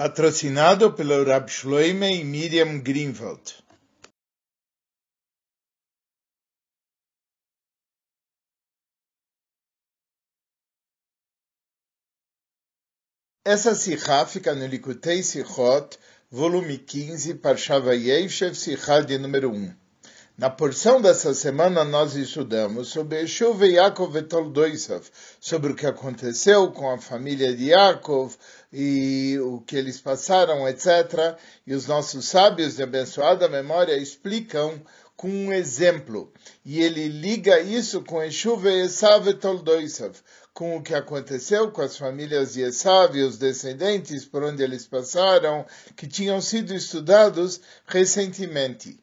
patrocinado pelo Rab Shloime e Miriam Greenwald. Essa sikha fica no Likutei Sichot, volume 15, Parshava Yeshev, sikha de número 1. Na porção dessa semana nós estudamos sobre Eshuv e Yaakov e Toldoisav, sobre o que aconteceu com a família de Yaakov e o que eles passaram, etc. E os nossos sábios de abençoada memória explicam com um exemplo. E ele liga isso com Eshuv e Esav e Toldoisav, com o que aconteceu com as famílias de Esav e os descendentes por onde eles passaram, que tinham sido estudados recentemente.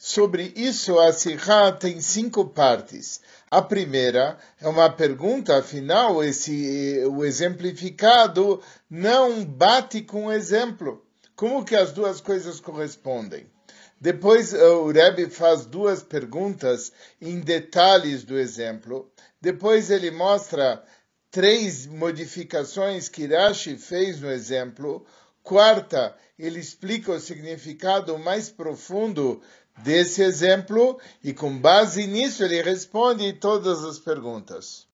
Sobre isso, a Sihá tem cinco partes. A primeira é uma pergunta, afinal, esse, o exemplificado não bate com o exemplo. Como que as duas coisas correspondem? Depois o Rebbe faz duas perguntas em detalhes do exemplo. Depois ele mostra três modificações que Rashi fez no exemplo. Quarta, ele explica o significado mais profundo desse exemplo e com base nisso ele responde todas as perguntas.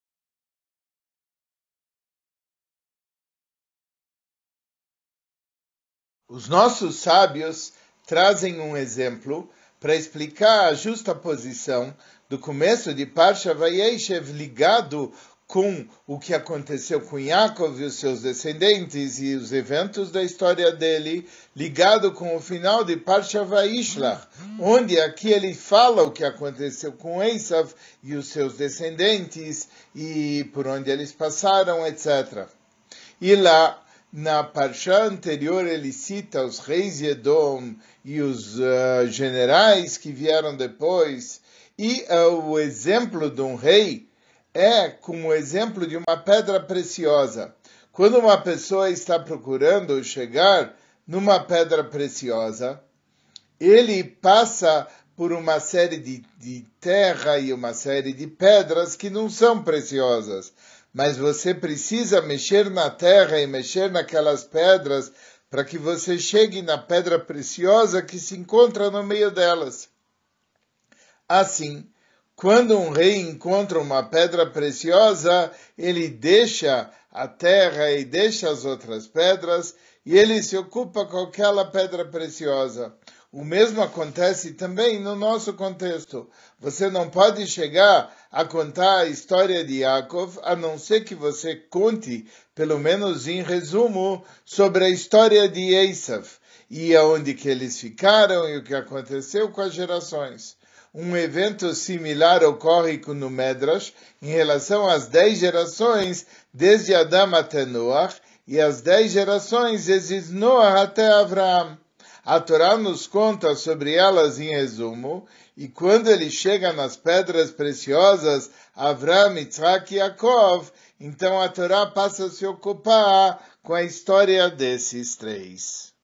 Os nossos sábios trazem um exemplo para explicar a justa posição do começo de Parsha Vayeshev ligado com o que aconteceu com Yaakov e os seus descendentes e os eventos da história dele, ligado com o final de Parsha Vaishlach, onde aqui ele fala o que aconteceu com Esav e os seus descendentes e por onde eles passaram, etc. E lá, na Parsha anterior, ele cita os reis de Edom e os uh, generais que vieram depois, e uh, o exemplo de um rei é como exemplo de uma pedra preciosa. Quando uma pessoa está procurando chegar numa pedra preciosa, ele passa por uma série de, de terra e uma série de pedras que não são preciosas. Mas você precisa mexer na terra e mexer naquelas pedras para que você chegue na pedra preciosa que se encontra no meio delas. Assim, quando um rei encontra uma pedra preciosa, ele deixa a terra e deixa as outras pedras e ele se ocupa com aquela pedra preciosa. O mesmo acontece também no nosso contexto. Você não pode chegar a contar a história de Yaakov, a não ser que você conte, pelo menos em resumo, sobre a história de Esav e aonde que eles ficaram e o que aconteceu com as gerações. Um evento similar ocorre no Medrash em relação às dez gerações desde Adão até Noach e as dez gerações desde Noach até Abraão. A Torá nos conta sobre elas em resumo, e quando ele chega nas pedras preciosas, Abraão, Yitzhak e Yaakov, então a Torá passa a se ocupar com a história desses três.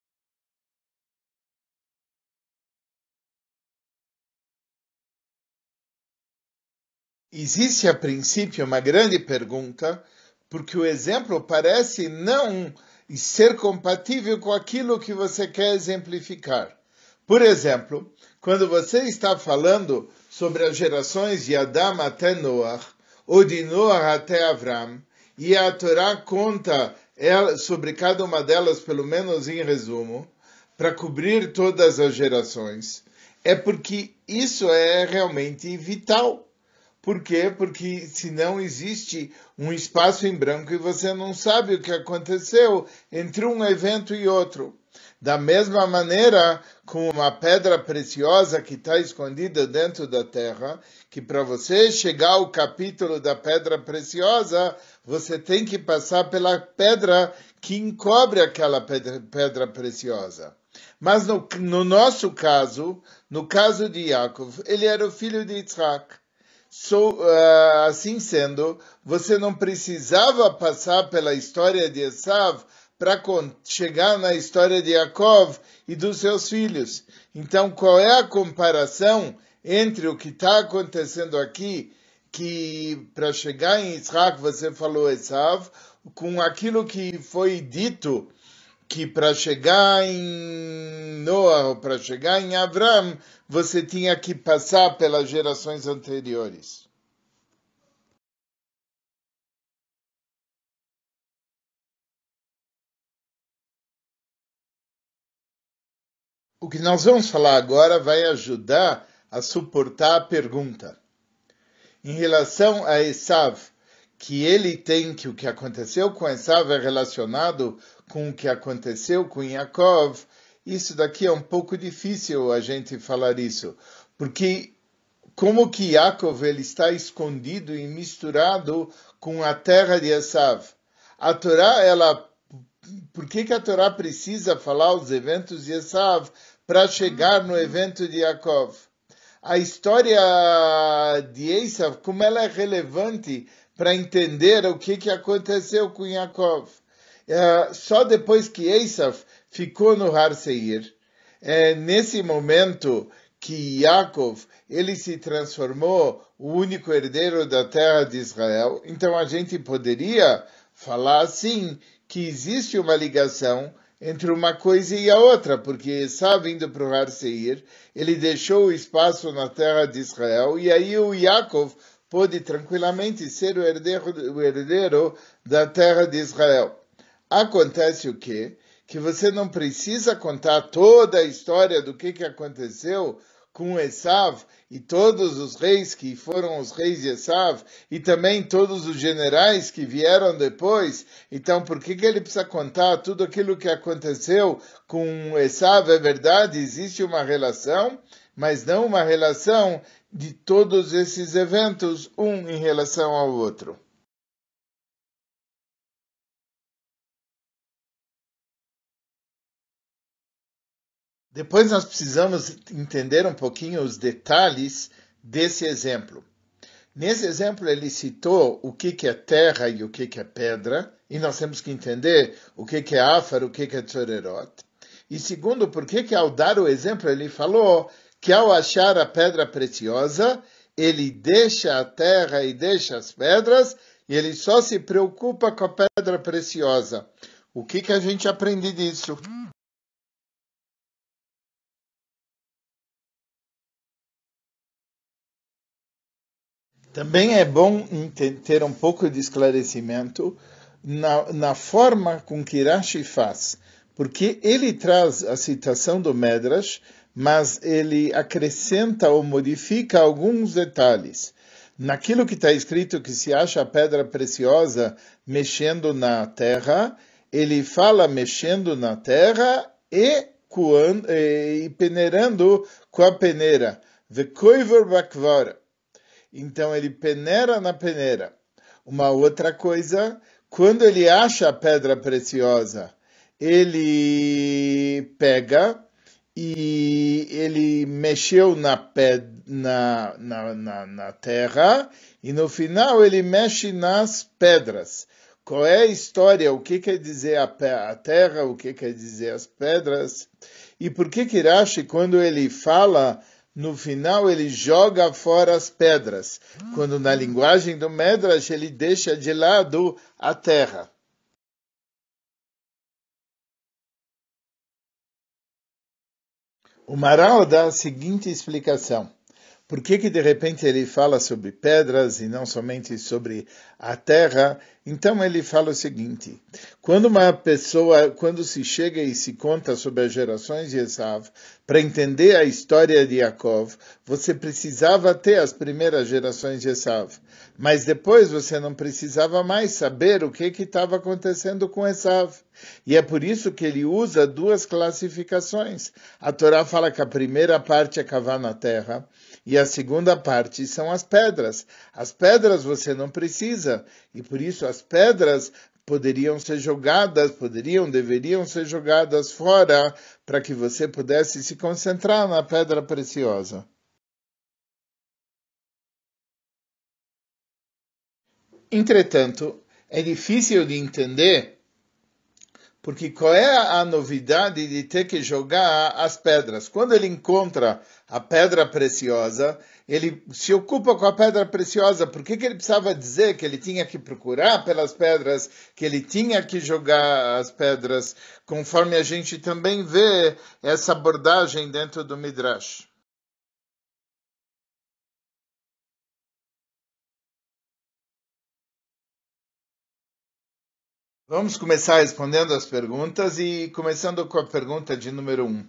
Existe a princípio uma grande pergunta, porque o exemplo parece não ser compatível com aquilo que você quer exemplificar. Por exemplo, quando você está falando sobre as gerações de Adão até Noach, ou de Noach até Avram, e a Torá conta sobre cada uma delas, pelo menos em resumo, para cobrir todas as gerações, é porque isso é realmente vital. Por quê? Porque senão existe um espaço em branco e você não sabe o que aconteceu entre um evento e outro. Da mesma maneira, com uma pedra preciosa que está escondida dentro da terra, que para você chegar ao capítulo da pedra preciosa, você tem que passar pela pedra que encobre aquela pedra, pedra preciosa. Mas no, no, nosso caso, no caso de Yaakov, ele era o filho de Yitzhak. So, uh, assim sendo, você não precisava passar pela história de Esav para chegar na história de Yaakov e dos seus filhos. Então, qual é a comparação entre o que está acontecendo aqui, que para chegar em Israel você falou Esav, com aquilo que foi dito que para chegar em Noah, para chegar em Avram, você tinha que passar pelas gerações anteriores. O que nós vamos falar agora vai ajudar a suportar a pergunta. Em relação a Esav, que ele tem que o que aconteceu com Esav é relacionado com o que aconteceu com Yaakov, isso daqui é um pouco difícil a gente falar isso, porque como que Yaakov ele está escondido e misturado com a terra de Esav. A Torá, ela, por que, que a Torá precisa falar os eventos de Esav para chegar no evento de Yaakov? A história de Esav, como ela é relevante para entender o que, que aconteceu com Yaakov. É, só depois que Esav ficou no Har Seir, é, nesse momento que Yaakov ele se transformou o único herdeiro da terra de Israel. Então a gente poderia falar assim que existe uma ligação entre uma coisa e a outra, porque Esav indo para o Har Seir, ele deixou o espaço na terra de Israel e aí o Yaakov pôde tranquilamente ser o herdeiro, o herdeiro da terra de Israel. Acontece o quê? Que você não precisa contar toda a história do que, que aconteceu com Esav e todos os reis que foram os reis de Esav e também todos os generais que vieram depois. Então, por que, que ele precisa contar tudo aquilo que aconteceu com Esav? É verdade, existe uma relação, mas não uma relação de todos esses eventos, um em relação ao outro. Depois nós precisamos entender um pouquinho os detalhes desse exemplo. Nesse exemplo ele citou o que, que é terra e o que, que é pedra, e nós temos que entender o que, que é áfaro, o que, que é tzorerot. E segundo, por que, que ao dar o exemplo ele falou que ao achar a pedra preciosa, ele deixa a terra e deixa as pedras, e ele só se preocupa com a pedra preciosa. O que, que a gente aprende disso? Também é bom ter um pouco de esclarecimento na, na forma com que Rashi faz, porque ele traz a citação do Medrash, mas ele acrescenta ou modifica alguns detalhes. Naquilo que está escrito que se acha a pedra preciosa mexendo na terra, ele fala mexendo na terra e, e peneirando com a peneira. Vekoiver bakvara então ele peneira na peneira. Uma outra coisa, quando ele acha a pedra preciosa, ele pega e ele mexeu na, ped, na, na, na, na, terra e no final ele mexe nas pedras. Qual é a história? O que quer dizer a, a terra? O que quer dizer as pedras? E por que Kirashi, quando ele fala no final ele joga fora as pedras, quando na linguagem do Medrash ele deixa de lado a terra. O Maral dá a seguinte explicação. Por que, que de repente ele fala sobre pedras e não somente sobre a terra? Então ele fala o seguinte: quando uma pessoa, quando se chega e se conta sobre as gerações de Esav, para entender a história de Yaakov, você precisava ter as primeiras gerações de Esav. Mas depois você não precisava mais saber o que estava acontecendo com Esav. E é por isso que ele usa duas classificações. A Torá fala que a primeira parte é cavar na terra e a segunda parte são as pedras. As pedras você não precisa, e por isso as pedras poderiam ser jogadas, poderiam, deveriam ser jogadas fora, para que você pudesse se concentrar na pedra preciosa. Entretanto, é difícil de entender Porque qual é a novidade de ter que jogar as pedras? Quando ele encontra a pedra preciosa, ele se ocupa com a pedra preciosa. Por que, que ele precisava dizer que ele tinha que procurar pelas pedras, que ele tinha que jogar as pedras, conforme a gente também vê essa abordagem dentro do Midrash? Vamos começar respondendo as perguntas e começando com a pergunta de número 1. Um.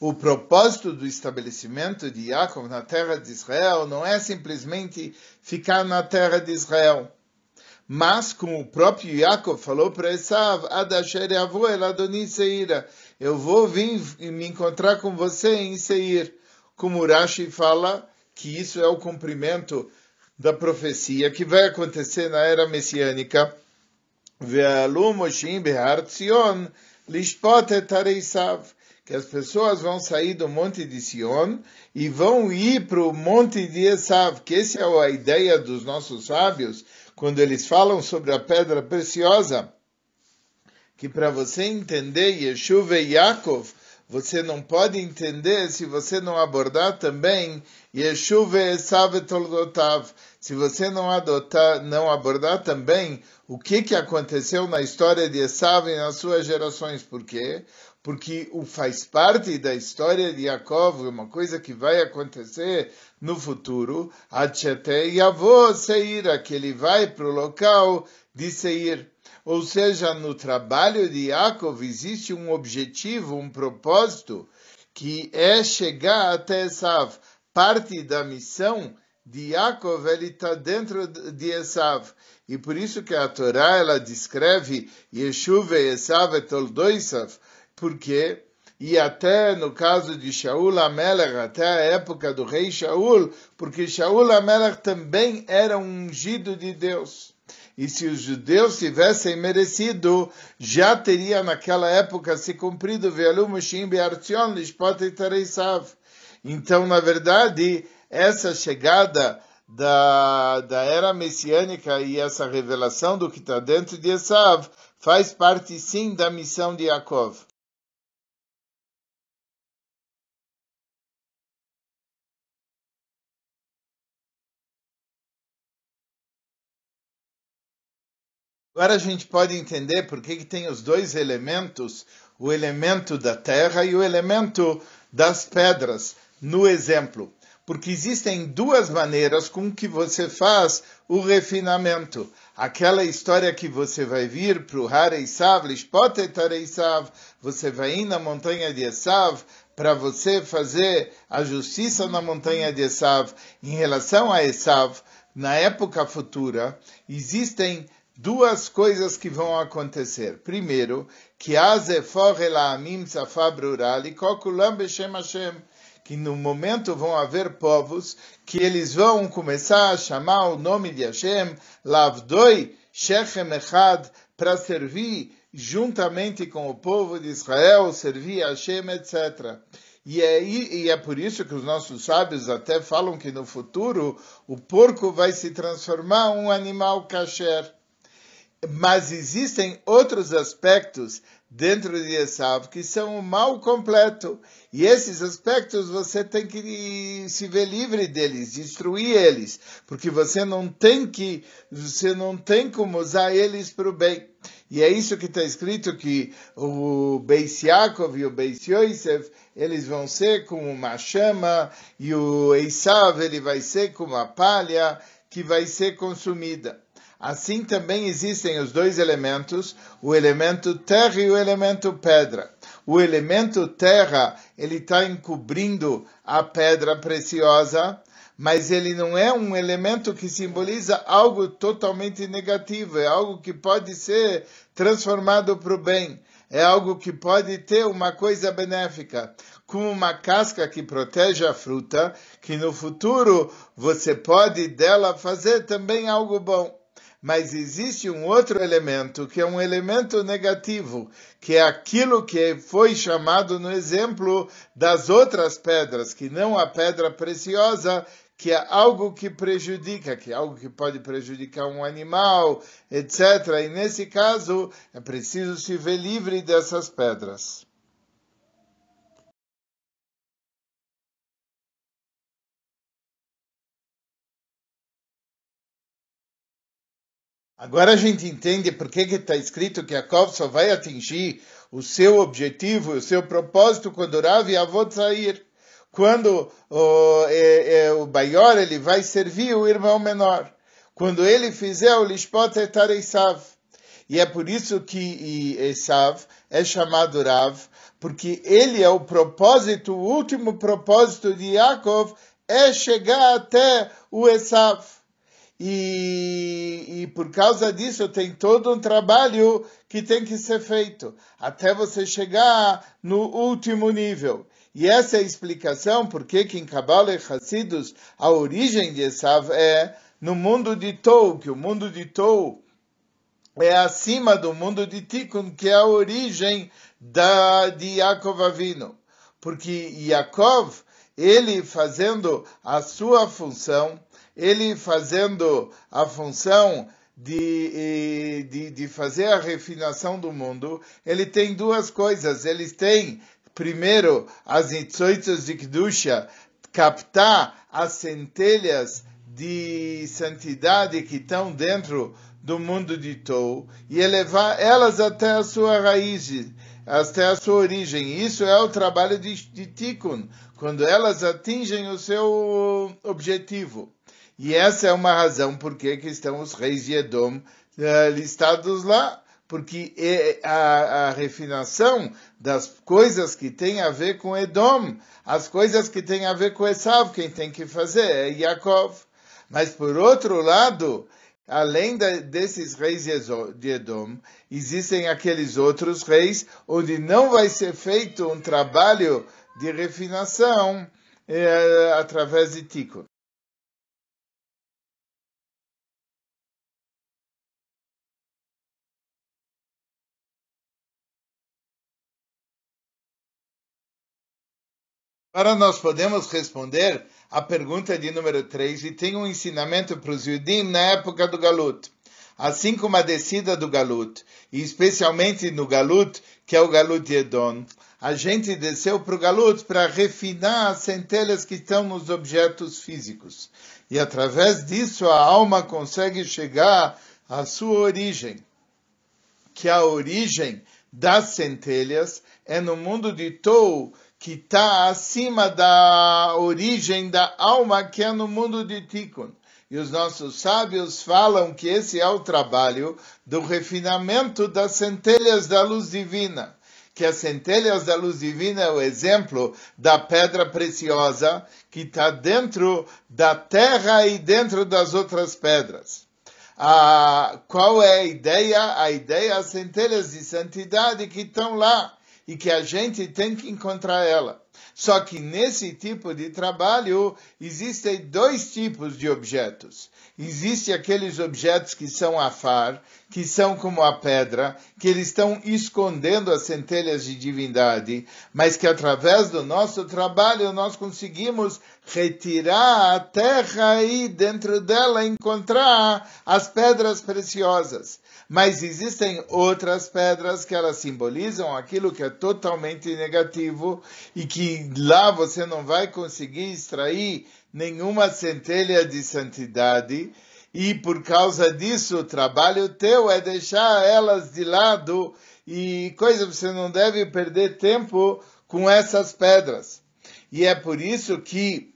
O propósito do estabelecimento de Yaakov na terra de Israel não é simplesmente ficar na terra de Israel. Mas, como o próprio Yaakov falou para Esav, Adasher Yavu El Adoni Seira, eu vou vir me encontrar com você em Seir. Como Rashi fala que isso é o cumprimento da profecia que vai acontecer na era messiânica Ve'alu Moshim Behar Tzion, Lishpot Etarei que as pessoas vão sair do monte de Sion e vão ir para o monte de Esav, que essa é a ideia dos nossos sábios, quando eles falam sobre a pedra preciosa, que para você entender Yeshua e Yaakov, você não pode entender se você não abordar também Yeshuva Esav Toldotav, se você não adotar, não abordar também o que, que aconteceu na história de Esav e nas suas gerações. Por quê? Porque o faz parte da história de Yaakov, uma coisa que vai acontecer no futuro, Achete Yavô Seira, que ele vai para o local de Seir. Ou seja, no trabalho de Yaakov existe um objetivo, um propósito, que é chegar até Esav. Parte da missão de Yaakov ele está dentro de Esav. E por isso que a Torá ela descreve Yeshuv e Esav Toldoisav, porque e até no caso de Shaul Amelech, até a época do rei Shaul, porque Shaul Amelech também era um ungido de Deus. E se os judeus tivessem merecido, já teria naquela época se cumprido Então, na verdade, essa chegada da, da era messiânica e essa revelação do que está dentro de Esav faz parte sim da missão de Yaakov. Agora a gente pode entender por que, que tem os dois elementos, o elemento da terra e o elemento das pedras, no exemplo porque existem duas maneiras com que você faz o refinamento. Aquela história que você vai vir para o Hareisav, Lishpotethareisav, você vai ir na montanha de Esav para você fazer a justiça na montanha de Esav. Em relação a Esav, na época futura, existem duas coisas que vão acontecer. Primeiro, que Hashem que no momento vão haver povos que eles vão começar a chamar o nome de Hashem, Lavdoi Shechem Echad, para servir juntamente com o povo de Israel, servir Hashem, etc. E é, e é por isso que os nossos sábios até falam que no futuro o porco vai se transformar um animal kasher. Mas existem outros aspectos dentro de Esav que são o mal completo. E esses aspectos você tem que se ver livre deles, destruir eles, porque você não tem que, você não tem como usar eles para o bem. E é isso que está escrito que o Beis Yaakov e o Beis Yosef, eles vão ser como uma chama, e o Esav, ele vai ser como a palha que vai ser consumida. Assim também existem os dois elementos, o elemento terra e o elemento pedra. O elemento terra, ele está encobrindo a pedra preciosa, mas ele não é um elemento que simboliza algo totalmente negativo, é algo que pode ser transformado para o bem, é algo que pode ter uma coisa benéfica, como uma casca que protege a fruta, que no futuro você pode dela fazer também algo bom. Mas existe um outro elemento, que é um elemento negativo, que é aquilo que foi chamado no exemplo das outras pedras, que não a pedra preciosa, que é algo que prejudica, que é algo que pode prejudicar um animal, etc. E nesse caso é preciso se ver livre dessas pedras. Agora a gente entende por que está escrito que Jacob só vai atingir o seu objetivo, o seu propósito quando Rav e Avot sair. Quando o, é, é, o maior ele vai servir o irmão menor. Quando ele fizer o Lishpot etar Esav. E é por isso que Esav é chamado Rav, porque ele é o propósito, o último propósito de Yaakov é chegar até o Esav. E, e, por causa disso tem todo um trabalho que tem que ser feito até você chegar no último nível. E essa é a explicação por que em Kabbalah e Hassidus a origem de Esav é no mundo de Tou, que o mundo de Tou é acima do mundo de Tikkun, que é a origem da, de Yaakov Avino. Porque Yaakov, ele fazendo a sua função, ele fazendo a função de, de, de fazer a refinação do mundo, ele tem duas coisas. Ele tem, primeiro, as Nitzoitzos de Kedusha, captar as centelhas de santidade que estão dentro do mundo de Tou e elevar elas até a sua raiz, até a sua origem. Isso é o trabalho de, de Tikkun, quando elas atingem o seu objetivo. E essa é uma razão por que estão os reis de Edom uh, listados lá, porque é a, a, refinação das coisas que tem a ver com Edom, as coisas que tem a ver com Esav, quem tem que fazer é Yaakov. Mas por outro lado, além de, desses reis de Edom, existem aqueles outros reis onde não vai ser feito um trabalho de refinação eh, através de Tikkun. Agora nós podemos responder a pergunta de número 3 e tem um ensinamento para os Yudim na época do Galut. Assim como a descida do Galut, e especialmente no Galut, que é o Galut de Edom, a gente desceu para o Galut para refinar as centelhas que estão nos objetos físicos. E através disso a alma consegue chegar à sua origem, que a origem das centelhas é no mundo de Tou, que está acima da origem da alma que é no mundo de Tikkun. E os nossos sábios falam que esse é o trabalho do refinamento das centelhas da luz divina. Que as centelhas da luz divina é o exemplo da pedra preciosa que está dentro da terra e dentro das outras pedras. Ah, qual é a ideia? A ideia é as centelhas de santidade que estão lá e que a gente tem que encontrar ela. Só que nesse tipo de trabalho existem dois tipos de objetos. Existem aqueles objetos que são afar, que são como a pedra, que eles estão escondendo as centelhas de divindade, mas que através do nosso trabalho nós conseguimos retirar a terra e dentro dela encontrar as pedras preciosas. Mas existem outras pedras que elas simbolizam aquilo que é totalmente negativo e que lá você não vai conseguir extrair nenhuma centelha de santidade. E por causa disso, o trabalho teu é deixar elas de lado e coisa você não deve perder tempo com essas pedras. E é por isso que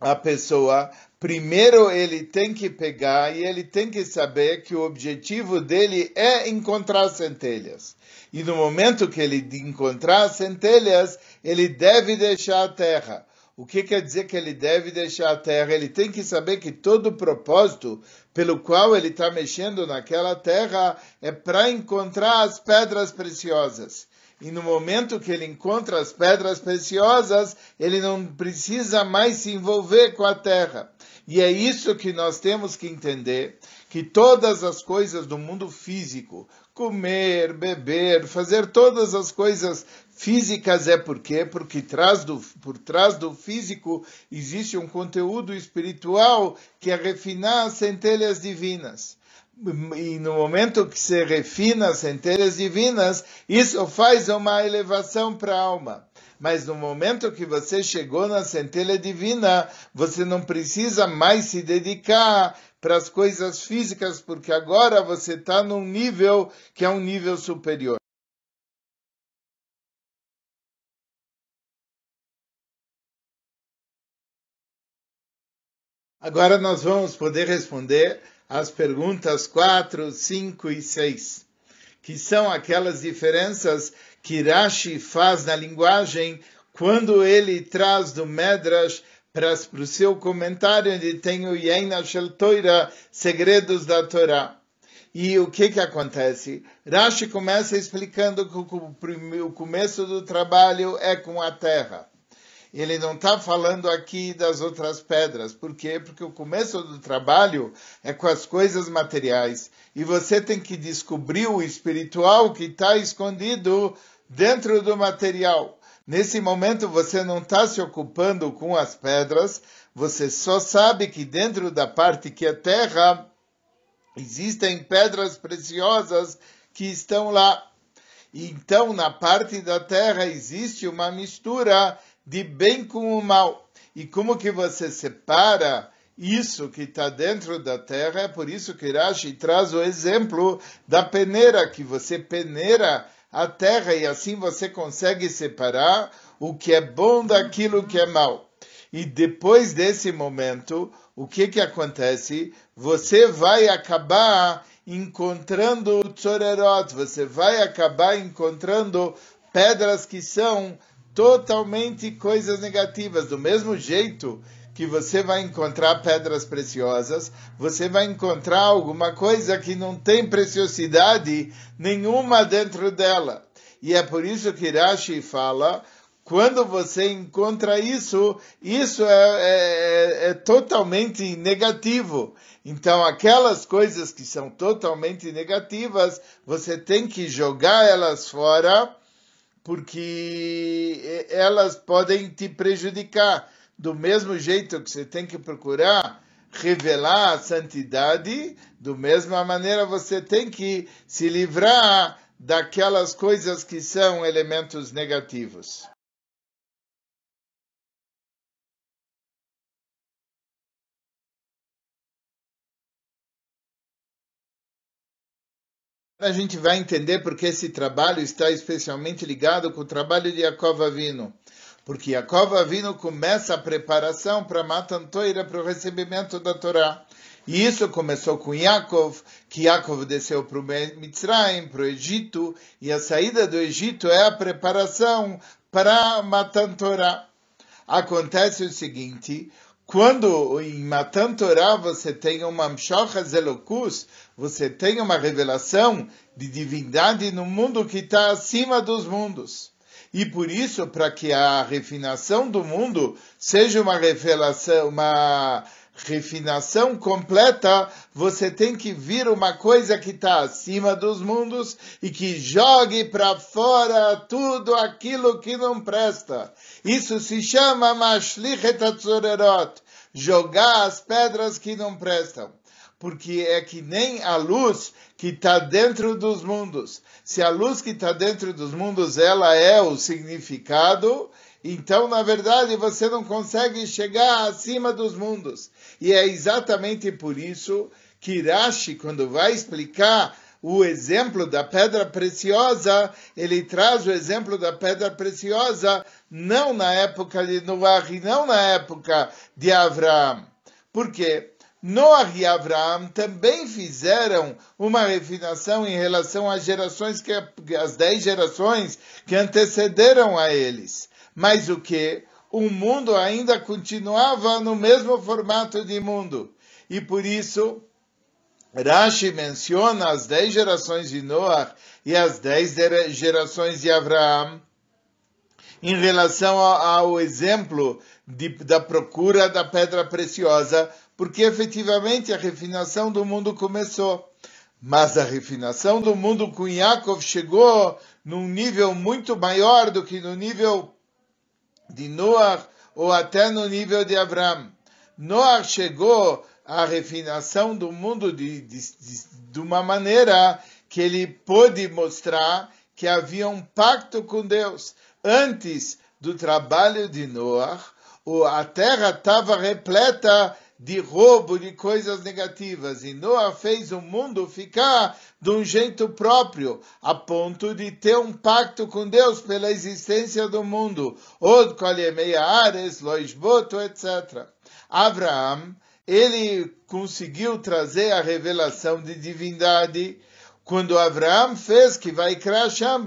a pessoa, primeiro ele tem que pegar e ele tem que saber que o objetivo dele é encontrar centelhas. E no momento que ele encontrar centelhas, ele deve deixar a terra. O que quer dizer que ele deve deixar a terra? Ele tem que saber que todo o propósito pelo qual ele está mexendo naquela terra é para encontrar as pedras preciosas. E no momento que ele encontra as pedras preciosas, ele não precisa mais se envolver com a terra. E é isso que nós temos que entender, que todas as coisas do mundo físico, comer, beber, fazer todas as coisas físicas é por quê? Porque do, por trás do físico existe um conteúdo espiritual que é refinar as centelhas divinas. E no momento que se refina as centelhas divinas, isso faz uma elevação para a alma. Mas no momento que você chegou na centelha divina, você não precisa mais se dedicar para as coisas físicas, porque agora você está num nível que é um nível superior. Agora nós vamos poder responder as perguntas 4, 5 e 6, que são aquelas diferenças que Rashi faz na linguagem quando ele traz do Medrash para o seu comentário, onde tem o Yena Shel Toira, Segredos da Torá. E o que que acontece? Rashi começa explicando que o começo do trabalho é com a terra. Ele não está falando aqui das outras pedras. Por quê? Porque o começo do trabalho é com as coisas materiais. E você tem que descobrir o espiritual que está escondido dentro do material. Nesse momento você não está se ocupando com as pedras, você só sabe que dentro da parte que é terra existem pedras preciosas que estão lá. Então, na parte da terra existe uma mistura de bem com o mal. E como que você separa isso que está dentro da terra? É por isso que Rashi traz o exemplo da peneira, que você peneira a terra e assim você consegue separar o que é bom daquilo que é mal. E depois desse momento, o que que acontece? Você vai acabar encontrando tzorerot, você vai acabar encontrando pedras que são totalmente coisas negativas. Do mesmo jeito que você vai encontrar pedras preciosas, você vai encontrar alguma coisa que não tem preciosidade nenhuma dentro dela. E é por isso que Rashi fala, quando você encontra isso, isso é, é, é, totalmente negativo. Então, aquelas coisas que são totalmente negativas, você tem que jogar elas fora, porque elas podem te prejudicar do mesmo jeito que você tem que procurar revelar a santidade, do mesma maneira você tem que se livrar daquelas coisas que são elementos negativos. A gente vai entender porque esse trabalho está especialmente ligado com o trabalho de Yaakov Avino porque Yaakov Avino começa a preparação para Matan Toira, para o recebimento da Torá. E isso começou com Yaakov, que Yaakov desceu para o Mitzrayim, para o Egito, e a saída do Egito é a preparação para Matan Torá. Acontece o seguinte, quando em Matan Torá você tem uma Mshocha Zelokus, você tem uma revelação de divindade no mundo que está acima dos mundos. E por isso, para que a refinação do mundo seja uma revelação, uma refinação completa, você tem que vir uma coisa que está acima dos mundos e que jogue para fora tudo aquilo que não presta. Isso se chama Mashlichet jogar as pedras que não prestam porque é que nem a luz que está dentro dos mundos. Se a luz que está dentro dos mundos ela é o significado, então na verdade você não consegue chegar acima dos mundos. E é exatamente por isso que Rashi, quando vai explicar o exemplo da pedra preciosa, ele traz o exemplo da pedra preciosa não na época de Noah não na época de Abraão. Por quê? Noah e Abraão também fizeram uma refinação em relação às gerações que as dez gerações que antecederam a eles. Mas o que? O mundo ainda continuava no mesmo formato de mundo. E por isso, Rashi menciona as dez gerações de Noah e as dez gerações de Abraão em relação ao exemplo de, da procura da pedra preciosa porque efetivamente a refinação do mundo começou. Mas a refinação do mundo com Yaakov chegou num nível muito maior do que no nível de Noah ou até no nível de Abraão. Noah chegou à refinação do mundo de, de, de, de uma maneira que ele pôde mostrar que havia um pacto com Deus. Antes do trabalho de Noah, a terra estava repleta de roubo, de coisas negativas. E Noah fez o mundo ficar de um jeito próprio, a ponto de ter um pacto com Deus pela existência do mundo. Od Kolyemei Ares, Loisboto, etc. Abraão, ele conseguiu trazer a revelação de divindade quando Abraão fez que vai Hashem,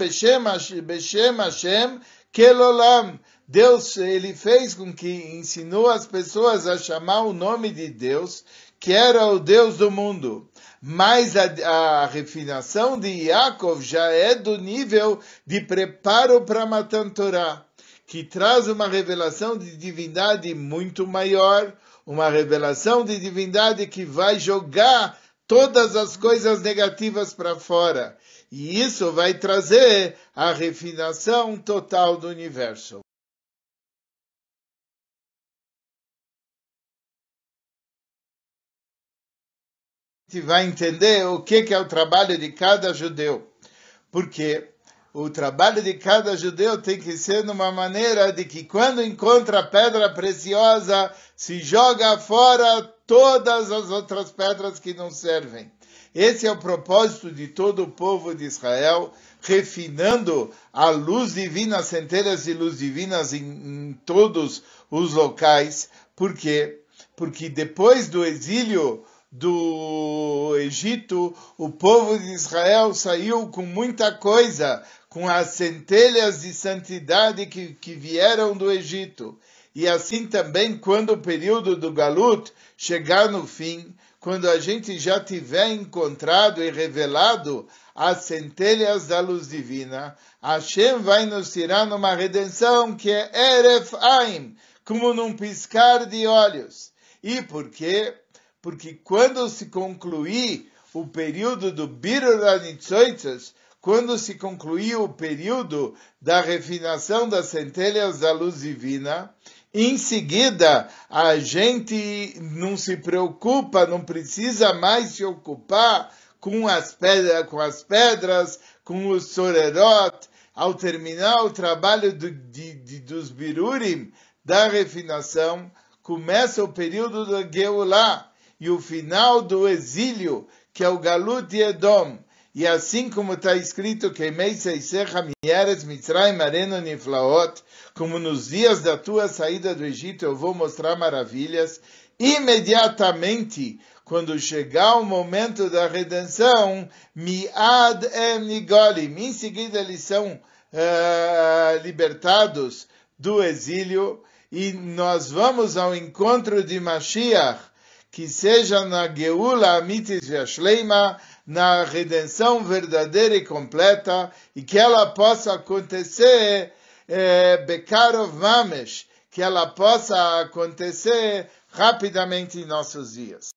Beshem Hashem, Kelolam. Deus, ele fez com que ensinou as pessoas a chamar o nome de Deus, que era o Deus do mundo. Mas a, a refinação de Yaakov já é do nível de preparo para Matan Torah, que traz uma revelação de divindade muito maior, uma revelação de divindade que vai jogar todas as coisas negativas para fora. E isso vai trazer a refinação total do universo. Gente vai entender o que é o trabalho de cada judeu. Porque o trabalho de cada judeu tem que ser numa maneira de que quando encontra pedra preciosa, se joga fora todas as outras pedras que não servem. Esse é o propósito de todo o povo de Israel, refinando a luz divina, as centelhas de luz divinas em, em todos os locais. Por quê? Porque depois do exílio do Egito, o povo de Israel saiu com muita coisa, com as centelhas de santidade que, que vieram do Egito. E assim também, quando o período do Galut chegar no fim, quando a gente já tiver encontrado e revelado as centelhas da luz divina, Hashem vai nos tirar numa redenção que é Eref Aim, como num piscar de olhos. E por quê? Porque quando se concluir o período do Birur Anitzoitzes, quando se concluir o período da refinação das centelhas da luz divina, em seguida a gente não se preocupa, não precisa mais se ocupar com as pedras, com, as pedras, com os sorerot, ao terminar o trabalho do, de, de, dos birurim da refinação, começa o período da Geulah, e o final do exílio, que é o Galut de Edom. E assim como está escrito que como nos dias da tua saída do Egito eu vou mostrar maravilhas, imediatamente, quando chegar o momento da redenção, miad em em seguida eles são uh, libertados do exílio, e nós vamos ao encontro de Mashiach, que seja na Geula Amitis Shleima, na redenção verdadeira e completa, e que ela possa acontecer é, Bekarov Mamesh, que ela possa acontecer rapidamente em nossos dias.